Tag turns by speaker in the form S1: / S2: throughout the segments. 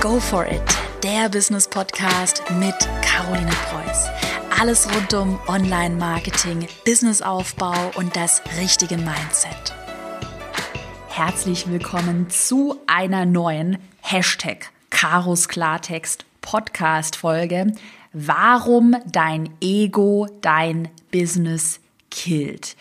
S1: Go for it, der Business Podcast mit Caroline Preuß. Alles rund um Online-Marketing, Businessaufbau und das richtige Mindset. Herzlich willkommen zu einer neuen Hashtag Karos Klartext Podcast Folge. Warum dein Ego dein Business killt.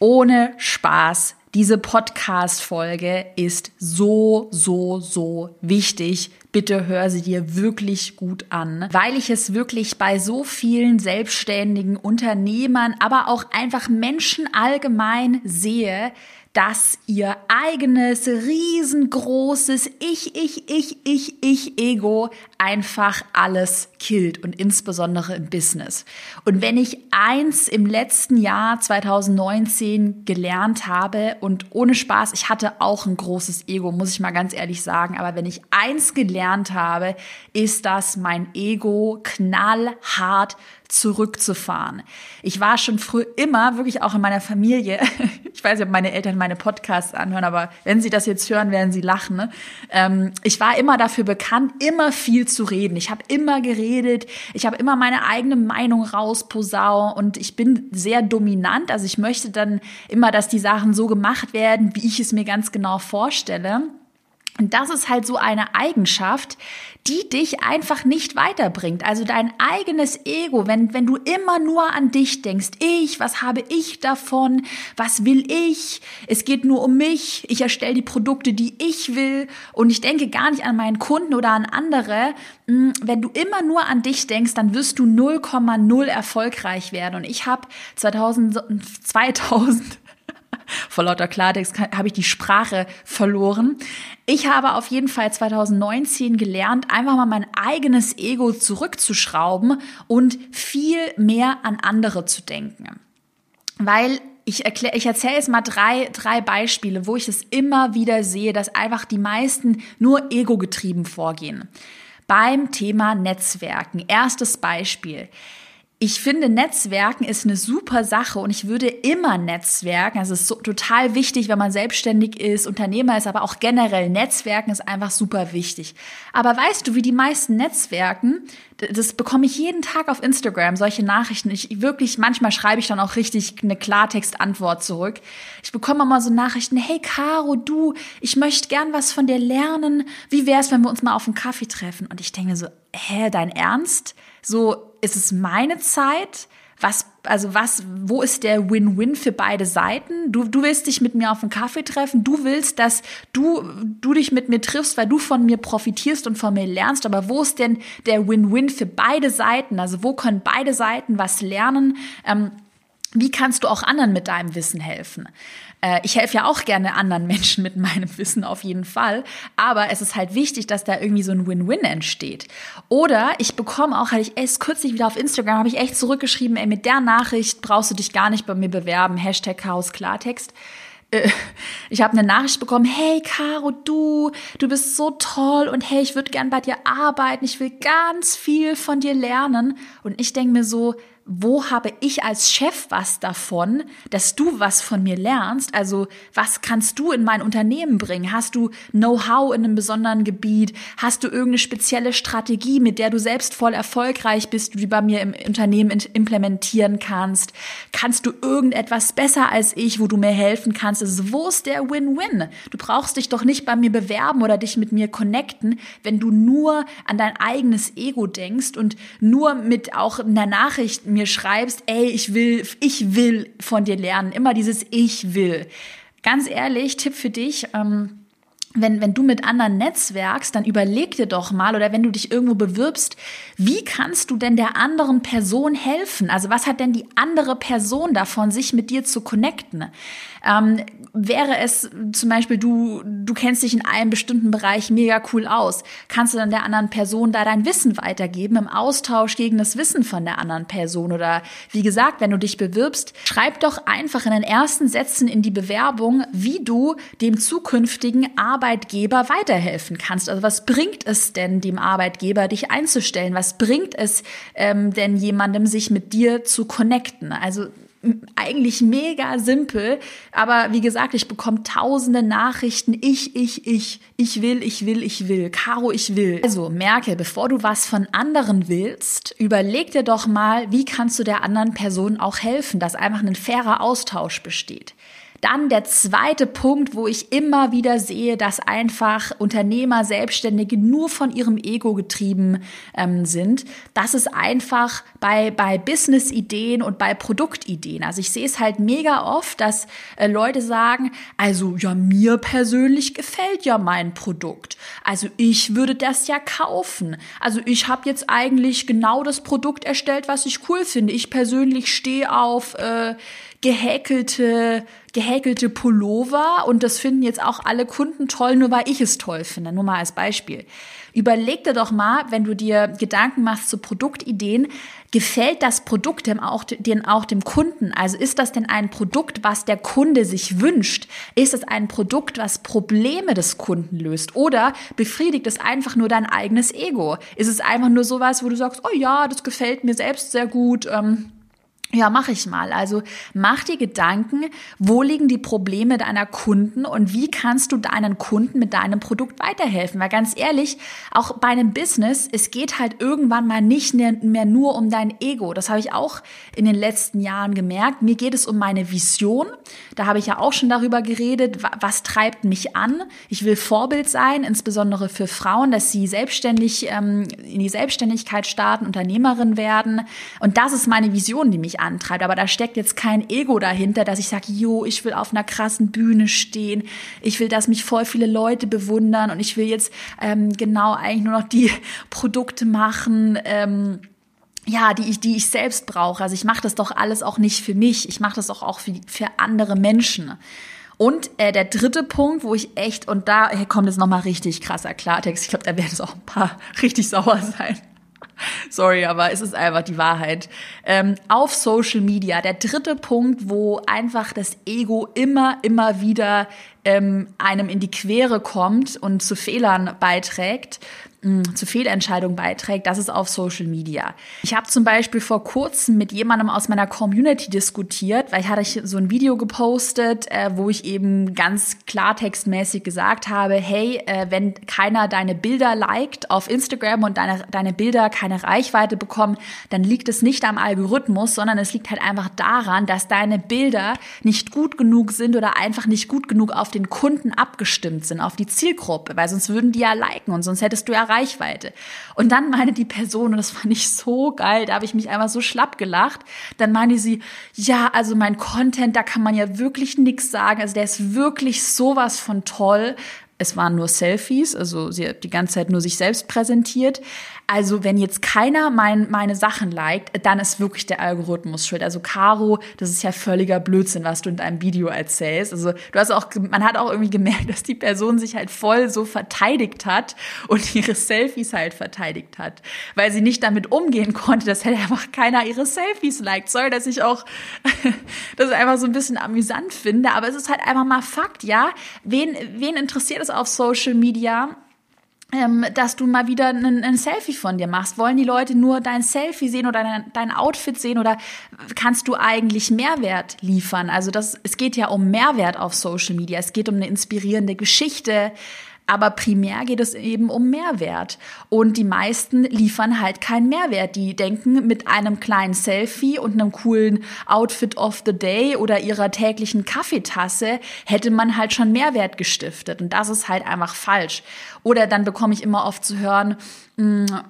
S1: Ohne Spaß diese Podcast-Folge ist so, so, so wichtig. Bitte hör sie dir wirklich gut an, weil ich es wirklich bei so vielen selbstständigen Unternehmern, aber auch einfach Menschen allgemein sehe, dass ihr eigenes riesengroßes Ich, ich, ich, ich, ich Ego einfach alles killt und insbesondere im Business. Und wenn ich eins im letzten Jahr 2019 gelernt habe und ohne Spaß, ich hatte auch ein großes Ego, muss ich mal ganz ehrlich sagen, aber wenn ich eins gelernt habe, ist das mein Ego knallhart zurückzufahren. Ich war schon früh immer, wirklich auch in meiner Familie, ich weiß nicht, ob meine Eltern meine Podcasts anhören, aber wenn sie das jetzt hören, werden sie lachen. Ne? Ähm, ich war immer dafür bekannt, immer viel zu reden. Ich habe immer geredet, ich habe immer meine eigene Meinung rausposau und ich bin sehr dominant. Also ich möchte dann immer, dass die Sachen so gemacht werden, wie ich es mir ganz genau vorstelle. Und das ist halt so eine Eigenschaft, die dich einfach nicht weiterbringt. Also dein eigenes Ego, wenn, wenn du immer nur an dich denkst, ich, was habe ich davon, was will ich, es geht nur um mich, ich erstelle die Produkte, die ich will und ich denke gar nicht an meinen Kunden oder an andere. Hm, wenn du immer nur an dich denkst, dann wirst du 0,0 erfolgreich werden. Und ich habe 2000, 2000 vor lauter Klartext habe ich die Sprache verloren. Ich habe auf jeden Fall 2019 gelernt, einfach mal mein eigenes Ego zurückzuschrauben und viel mehr an andere zu denken. Weil ich, erklär, ich erzähle jetzt mal drei, drei Beispiele, wo ich es immer wieder sehe, dass einfach die meisten nur ego-getrieben vorgehen. Beim Thema Netzwerken. Erstes Beispiel. Ich finde, Netzwerken ist eine super Sache und ich würde immer Netzwerken. Also es ist so, total wichtig, wenn man selbstständig ist, Unternehmer ist, aber auch generell Netzwerken ist einfach super wichtig. Aber weißt du, wie die meisten Netzwerken, das bekomme ich jeden Tag auf Instagram, solche Nachrichten. Ich wirklich, manchmal schreibe ich dann auch richtig eine Klartextantwort zurück. Ich bekomme immer so Nachrichten, hey Caro, du, ich möchte gern was von dir lernen. Wie wär's, wenn wir uns mal auf einen Kaffee treffen? Und ich denke so, hä, dein Ernst? So, ist es meine Zeit? Was, also was, wo ist der Win-Win für beide Seiten? Du, du willst dich mit mir auf einen Kaffee treffen, du willst, dass du, du dich mit mir triffst, weil du von mir profitierst und von mir lernst, aber wo ist denn der Win-Win für beide Seiten? Also wo können beide Seiten was lernen? Ähm, wie kannst du auch anderen mit deinem Wissen helfen? Äh, ich helfe ja auch gerne anderen Menschen mit meinem Wissen auf jeden Fall, aber es ist halt wichtig, dass da irgendwie so ein Win-Win entsteht. Oder ich bekomme auch, hatte ich erst kürzlich wieder auf Instagram, habe ich echt zurückgeschrieben, ey, mit der Nachricht brauchst du dich gar nicht bei mir bewerben, Hashtag Chaos Klartext äh, ich habe eine Nachricht bekommen, hey Caro, du, du bist so toll und hey, ich würde gern bei dir arbeiten, ich will ganz viel von dir lernen. Und ich denke mir so, wo habe ich als Chef was davon, dass du was von mir lernst? Also was kannst du in mein Unternehmen bringen? Hast du Know-how in einem besonderen Gebiet? Hast du irgendeine spezielle Strategie, mit der du selbst voll erfolgreich bist, die du bei mir im Unternehmen implementieren kannst? Kannst du irgendetwas besser als ich, wo du mir helfen kannst? Also wo ist der Win-Win? Du brauchst dich doch nicht bei mir bewerben oder dich mit mir connecten, wenn du nur an dein eigenes Ego denkst und nur mit auch einer Nachricht mir schreibst, ey, ich will, ich will von dir lernen, immer dieses Ich will. Ganz ehrlich, Tipp für dich, ähm, wenn, wenn du mit anderen netzwerkst, dann überleg dir doch mal oder wenn du dich irgendwo bewirbst, wie kannst du denn der anderen Person helfen? Also was hat denn die andere Person davon, sich mit dir zu connecten? Ähm, wäre es zum Beispiel, du, du kennst dich in einem bestimmten Bereich mega cool aus, kannst du dann der anderen Person da dein Wissen weitergeben im Austausch gegen das Wissen von der anderen Person? Oder wie gesagt, wenn du dich bewirbst, schreib doch einfach in den ersten Sätzen in die Bewerbung, wie du dem zukünftigen Arbeitgeber weiterhelfen kannst. Also was bringt es denn dem Arbeitgeber, dich einzustellen? Was bringt es ähm, denn jemandem, sich mit dir zu connecten? Also eigentlich mega simpel, aber wie gesagt, ich bekomme tausende Nachrichten. Ich, ich, ich, ich will, ich will, ich will. Caro, ich will. Also merke, bevor du was von anderen willst, überleg dir doch mal, wie kannst du der anderen Person auch helfen, dass einfach ein fairer Austausch besteht. Dann der zweite Punkt, wo ich immer wieder sehe, dass einfach Unternehmer, Selbstständige nur von ihrem Ego getrieben ähm, sind. Das ist einfach bei, bei Business-Ideen und bei Produktideen. Also ich sehe es halt mega oft, dass äh, Leute sagen, also ja, mir persönlich gefällt ja mein Produkt. Also ich würde das ja kaufen. Also ich habe jetzt eigentlich genau das Produkt erstellt, was ich cool finde. Ich persönlich stehe auf äh, gehäkelte, gehäkelte Pullover und das finden jetzt auch alle Kunden toll, nur weil ich es toll finde. Nur mal als Beispiel. Überleg dir doch mal, wenn du dir Gedanken machst zu Produktideen, gefällt das Produkt dem auch, dem auch dem Kunden? Also ist das denn ein Produkt, was der Kunde sich wünscht? Ist es ein Produkt, was Probleme des Kunden löst? Oder befriedigt es einfach nur dein eigenes Ego? Ist es einfach nur sowas, wo du sagst, oh ja, das gefällt mir selbst sehr gut, ähm, ja, mache ich mal. Also mach dir Gedanken, wo liegen die Probleme deiner Kunden und wie kannst du deinen Kunden mit deinem Produkt weiterhelfen? Weil ganz ehrlich, auch bei einem Business, es geht halt irgendwann mal nicht mehr, nur um dein Ego. Das habe ich auch in den letzten Jahren gemerkt. Mir geht es um meine Vision. Da habe ich ja auch schon darüber geredet, was treibt mich an. Ich will Vorbild sein, insbesondere für Frauen, dass sie selbstständig ähm, in die Selbstständigkeit starten, Unternehmerin werden. Und das ist meine Vision, die mich antreibt. Aber da steckt jetzt kein Ego dahinter, dass ich sage, jo, ich will auf einer krassen Bühne stehen. Ich will, dass mich voll viele Leute bewundern und ich will jetzt ähm, genau eigentlich nur noch die Produkte machen. Ähm, ja, die ich, die ich selbst brauche. Also ich mache das doch alles auch nicht für mich. Ich mache das auch, auch für, für andere Menschen. Und äh, der dritte Punkt, wo ich echt, und da kommt jetzt nochmal richtig krasser Klartext, ich glaube, da werden es auch ein paar richtig sauer sein. Sorry, aber es ist einfach die Wahrheit. Ähm, auf Social Media, der dritte Punkt, wo einfach das Ego immer, immer wieder ähm, einem in die Quere kommt und zu Fehlern beiträgt, zu Fehlentscheidungen beiträgt, das ist auf Social Media. Ich habe zum Beispiel vor kurzem mit jemandem aus meiner Community diskutiert, weil ich hatte so ein Video gepostet, äh, wo ich eben ganz klartextmäßig gesagt habe, hey, äh, wenn keiner deine Bilder liked auf Instagram und deine, deine Bilder keine Reichweite bekommen, dann liegt es nicht am Algorithmus, sondern es liegt halt einfach daran, dass deine Bilder nicht gut genug sind oder einfach nicht gut genug auf den Kunden abgestimmt sind, auf die Zielgruppe, weil sonst würden die ja liken und sonst hättest du ja. Und dann meine die Person, und das fand ich so geil, da habe ich mich einfach so schlapp gelacht, dann meinte sie, ja, also mein Content, da kann man ja wirklich nichts sagen, also der ist wirklich sowas von toll. Es waren nur Selfies, also sie hat die ganze Zeit nur sich selbst präsentiert. Also wenn jetzt keiner mein, meine Sachen liked, dann ist wirklich der Algorithmus schuld. Also Caro, das ist ja völliger Blödsinn, was du in deinem Video erzählst. Also du hast auch, man hat auch irgendwie gemerkt, dass die Person sich halt voll so verteidigt hat und ihre Selfies halt verteidigt hat, weil sie nicht damit umgehen konnte, dass halt einfach keiner ihre Selfies liked. Sorry, dass ich auch das einfach so ein bisschen amüsant finde, aber es ist halt einfach mal Fakt, ja. Wen, wen interessiert es auf Social Media? ähm, dass du mal wieder ein, ein, Selfie von dir machst. Wollen die Leute nur dein Selfie sehen oder dein, dein, Outfit sehen oder kannst du eigentlich Mehrwert liefern? Also das, es geht ja um Mehrwert auf Social Media. Es geht um eine inspirierende Geschichte. Aber primär geht es eben um Mehrwert. Und die meisten liefern halt keinen Mehrwert. Die denken, mit einem kleinen Selfie und einem coolen Outfit of the Day oder ihrer täglichen Kaffeetasse hätte man halt schon Mehrwert gestiftet. Und das ist halt einfach falsch. Oder dann bekomme ich immer oft zu hören, mh, mm,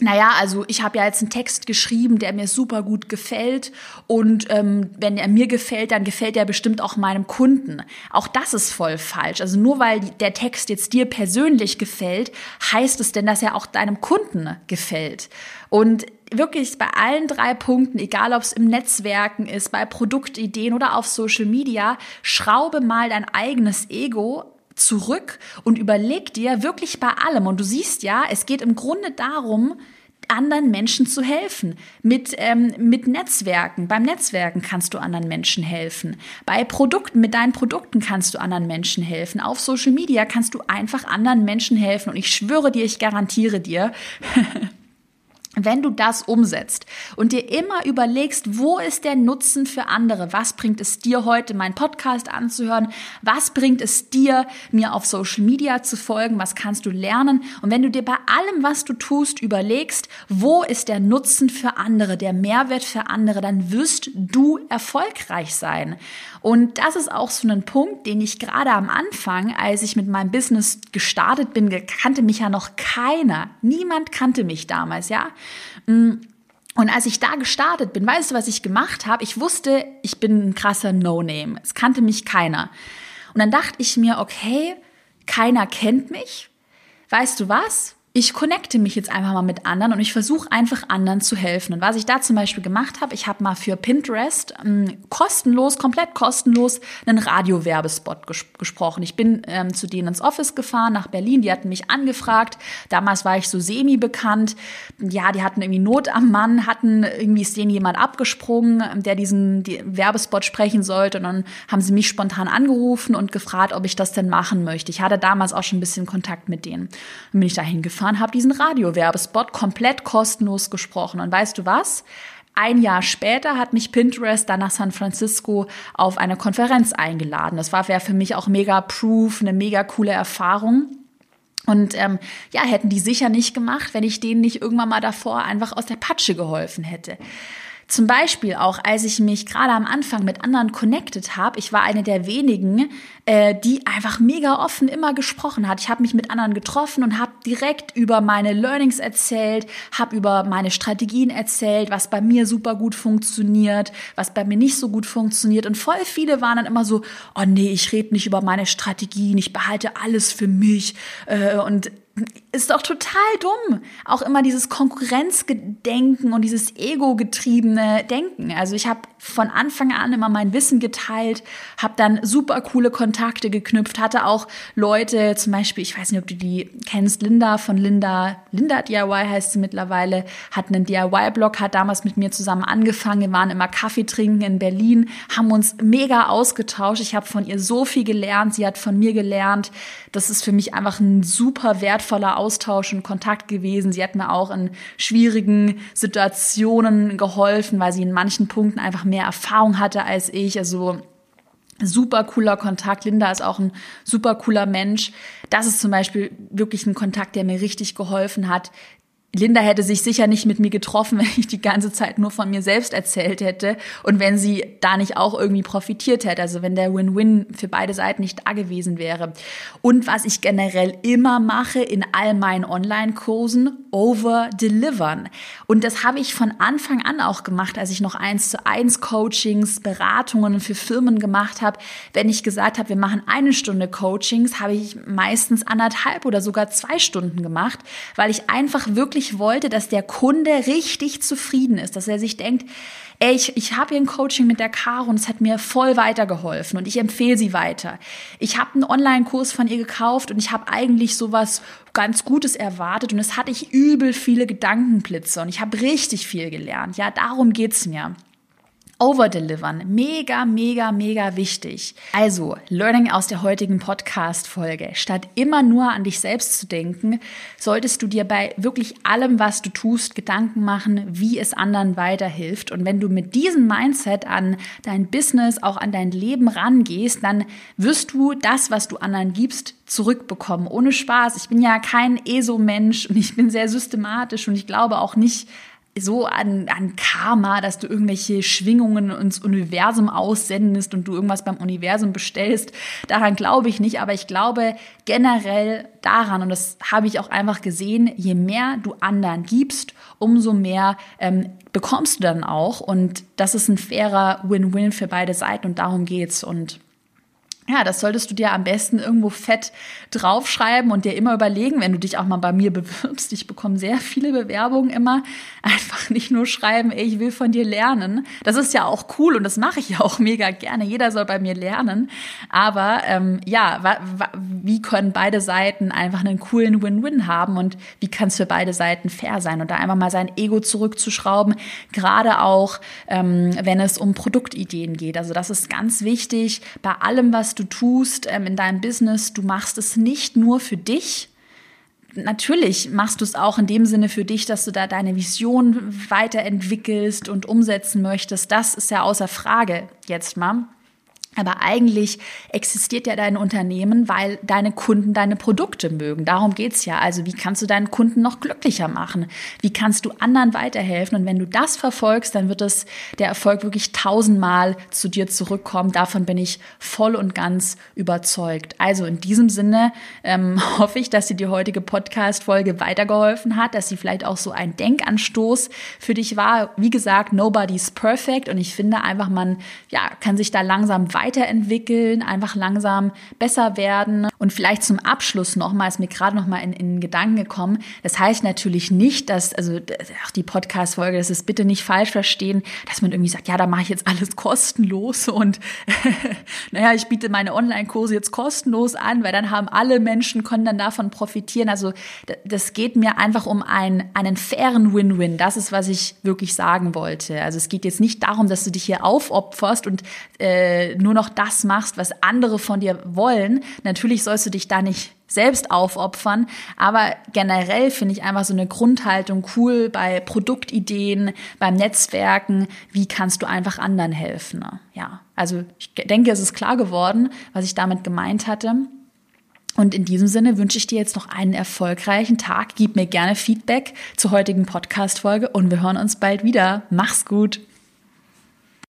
S1: naja, also ich habe ja jetzt einen Text geschrieben, der mir super gut gefällt und ähm, wenn er mir gefällt, dann gefällt er bestimmt auch meinem Kunden. Auch das ist voll falsch. Also nur weil der Text jetzt dir persönlich gefällt, heißt es denn, dass er auch deinem Kunden gefällt. Und wirklich bei allen drei Punkten, egal ob es im Netzwerken ist, bei Produktideen oder auf Social Media, schraube mal dein eigenes Ego zurück und überleg dir wirklich bei allem. Und du siehst ja, es geht im Grunde darum, anderen Menschen zu helfen. Mit, ähm, mit Netzwerken. Beim Netzwerken kannst du anderen Menschen helfen. Bei Produkten, mit deinen Produkten kannst du anderen Menschen helfen. Auf Social Media kannst du einfach anderen Menschen helfen. Und ich schwöre dir, ich garantiere dir, wenn du das umsetzt und dir immer überlegst, wo ist der Nutzen für andere? Was bringt es dir heute, meinen Podcast anzuhören? Was bringt es dir, mir auf Social Media zu folgen? Was kannst du lernen? Und wenn du dir bei allem, was du tust, überlegst, wo ist der Nutzen für andere, der Mehrwert für andere, dann wirst du erfolgreich sein. Und das ist auch so ein Punkt, den ich gerade am Anfang, als ich mit meinem Business gestartet bin, kannte mich ja noch keiner. Niemand kannte mich damals, ja. Mm. Und als ich da gestartet bin, weißt du, was ich gemacht habe? Ich wusste, ich bin ein krasser No-Name. Es kannte mich keiner. Und dann dachte ich mir, okay, keiner kennt mich. Weißt du was? Ich connecte mich jetzt einfach mal mit anderen und ich versuche einfach anderen zu helfen. Und was ich da zum Beispiel gemacht habe, ich habe mal für Pinterest ähm, kostenlos, komplett kostenlos, einen Radiowerbespot ges gesprochen. Ich bin ähm, zu denen ins Office gefahren, nach Berlin, die hatten mich angefragt. Damals war ich so semi-bekannt. Ja, die hatten irgendwie Not am Mann, hatten irgendwie ist denen jemand abgesprungen, der diesen die Werbespot sprechen sollte. Und dann haben sie mich spontan angerufen und gefragt, ob ich das denn machen möchte. Ich hatte damals auch schon ein bisschen Kontakt mit denen. Dann bin ich da hingefahren gefahren, habe diesen Radiowerbespot komplett kostenlos gesprochen. Und weißt du was? Ein Jahr später hat mich Pinterest dann nach San Francisco auf eine Konferenz eingeladen. Das war für mich auch mega proof, eine mega coole Erfahrung. Und ähm, ja, hätten die sicher nicht gemacht, wenn ich denen nicht irgendwann mal davor einfach aus der Patsche geholfen hätte. Zum Beispiel auch, als ich mich gerade am Anfang mit anderen connected habe, ich war eine der wenigen, äh, die einfach mega offen immer gesprochen hat. Ich habe mich mit anderen getroffen und habe direkt über meine Learnings erzählt, habe über meine Strategien erzählt, was bei mir super gut funktioniert, was bei mir nicht so gut funktioniert. Und voll viele waren dann immer so, oh nee, ich rede nicht über meine Strategien, ich behalte alles für mich. Äh, und ist doch total dumm. Auch immer dieses Konkurrenzgedenken und dieses ego-getriebene Denken. Also ich habe von Anfang an immer mein Wissen geteilt, habe dann super coole Kontakte geknüpft, hatte auch Leute, zum Beispiel, ich weiß nicht, ob du die kennst, Linda von Linda, Linda DIY heißt sie mittlerweile, hat einen DIY-Blog, hat damals mit mir zusammen angefangen, wir waren immer Kaffee trinken in Berlin, haben uns mega ausgetauscht. Ich habe von ihr so viel gelernt, sie hat von mir gelernt. Das ist für mich einfach ein super wertvoller Austausch und Kontakt gewesen. Sie hat mir auch in schwierigen Situationen geholfen, weil sie in manchen Punkten einfach mehr Erfahrung hatte als ich. Also super cooler Kontakt. Linda ist auch ein super cooler Mensch. Das ist zum Beispiel wirklich ein Kontakt, der mir richtig geholfen hat, Linda hätte sich sicher nicht mit mir getroffen, wenn ich die ganze Zeit nur von mir selbst erzählt hätte und wenn sie da nicht auch irgendwie profitiert hätte, also wenn der Win-Win für beide Seiten nicht da gewesen wäre. Und was ich generell immer mache in all meinen Online-Kursen, over-delivern. Und das habe ich von Anfang an auch gemacht, als ich noch eins zu eins Coachings, Beratungen für Firmen gemacht habe. Wenn ich gesagt habe, wir machen eine Stunde Coachings, habe ich meistens anderthalb oder sogar zwei Stunden gemacht, weil ich einfach wirklich wirklich wollte, dass der Kunde richtig zufrieden ist, dass er sich denkt, ey, ich, ich habe hier ein Coaching mit der Caro und es hat mir voll weitergeholfen und ich empfehle sie weiter. Ich habe einen Online-Kurs von ihr gekauft und ich habe eigentlich sowas ganz Gutes erwartet und es hatte ich übel viele Gedankenblitze und ich habe richtig viel gelernt. Ja, darum geht's mir. Overdelivern. Mega, mega, mega wichtig. Also, Learning aus der heutigen Podcast-Folge. Statt immer nur an dich selbst zu denken, solltest du dir bei wirklich allem, was du tust, Gedanken machen, wie es anderen weiterhilft. Und wenn du mit diesem Mindset an dein Business, auch an dein Leben rangehst, dann wirst du das, was du anderen gibst, zurückbekommen. Ohne Spaß. Ich bin ja kein ESO-Mensch und ich bin sehr systematisch und ich glaube auch nicht so an, an Karma, dass du irgendwelche Schwingungen ins Universum aussendest und du irgendwas beim Universum bestellst. Daran glaube ich nicht, aber ich glaube generell daran, und das habe ich auch einfach gesehen, je mehr du anderen gibst, umso mehr ähm, bekommst du dann auch. Und das ist ein fairer Win-Win für beide Seiten und darum geht's. Und ja, das solltest du dir am besten irgendwo fett draufschreiben und dir immer überlegen, wenn du dich auch mal bei mir bewirbst. Ich bekomme sehr viele Bewerbungen immer. Einfach nicht nur schreiben, ey, ich will von dir lernen. Das ist ja auch cool und das mache ich ja auch mega gerne. Jeder soll bei mir lernen. Aber ähm, ja, wie können beide Seiten einfach einen coolen Win-Win haben und wie kann es für beide Seiten fair sein? Und da einfach mal sein Ego zurückzuschrauben, gerade auch, ähm, wenn es um Produktideen geht. Also das ist ganz wichtig bei allem, was du tust ähm, in deinem Business, du machst es nicht nur für dich, natürlich machst du es auch in dem Sinne für dich, dass du da deine Vision weiterentwickelst und umsetzen möchtest. Das ist ja außer Frage jetzt mal. Aber eigentlich existiert ja dein Unternehmen, weil deine Kunden deine Produkte mögen. Darum geht's ja. Also wie kannst du deinen Kunden noch glücklicher machen? Wie kannst du anderen weiterhelfen? Und wenn du das verfolgst, dann wird es der Erfolg wirklich tausendmal zu dir zurückkommen. Davon bin ich voll und ganz überzeugt. Also in diesem Sinne ähm, hoffe ich, dass dir die heutige Podcast-Folge weitergeholfen hat, dass sie vielleicht auch so ein Denkanstoß für dich war. Wie gesagt, nobody's perfect. Und ich finde einfach, man ja, kann sich da langsam weiter weiterentwickeln, einfach langsam besser werden. Und vielleicht zum Abschluss nochmal, ist mir gerade nochmal in, in Gedanken gekommen. Das heißt natürlich nicht, dass, also auch die Podcast-Folge, das ist bitte nicht falsch verstehen, dass man irgendwie sagt, ja, da mache ich jetzt alles kostenlos und naja, ich biete meine Online-Kurse jetzt kostenlos an, weil dann haben alle Menschen, können dann davon profitieren. Also das geht mir einfach um einen, einen fairen Win-Win. Das ist, was ich wirklich sagen wollte. Also es geht jetzt nicht darum, dass du dich hier aufopferst und äh, nur noch das machst, was andere von dir wollen. Natürlich sollst du dich da nicht selbst aufopfern, aber generell finde ich einfach so eine Grundhaltung cool bei Produktideen, beim Netzwerken. Wie kannst du einfach anderen helfen? Ja, also ich denke, es ist klar geworden, was ich damit gemeint hatte. Und in diesem Sinne wünsche ich dir jetzt noch einen erfolgreichen Tag. Gib mir gerne Feedback zur heutigen Podcast-Folge und wir hören uns bald wieder. Mach's gut!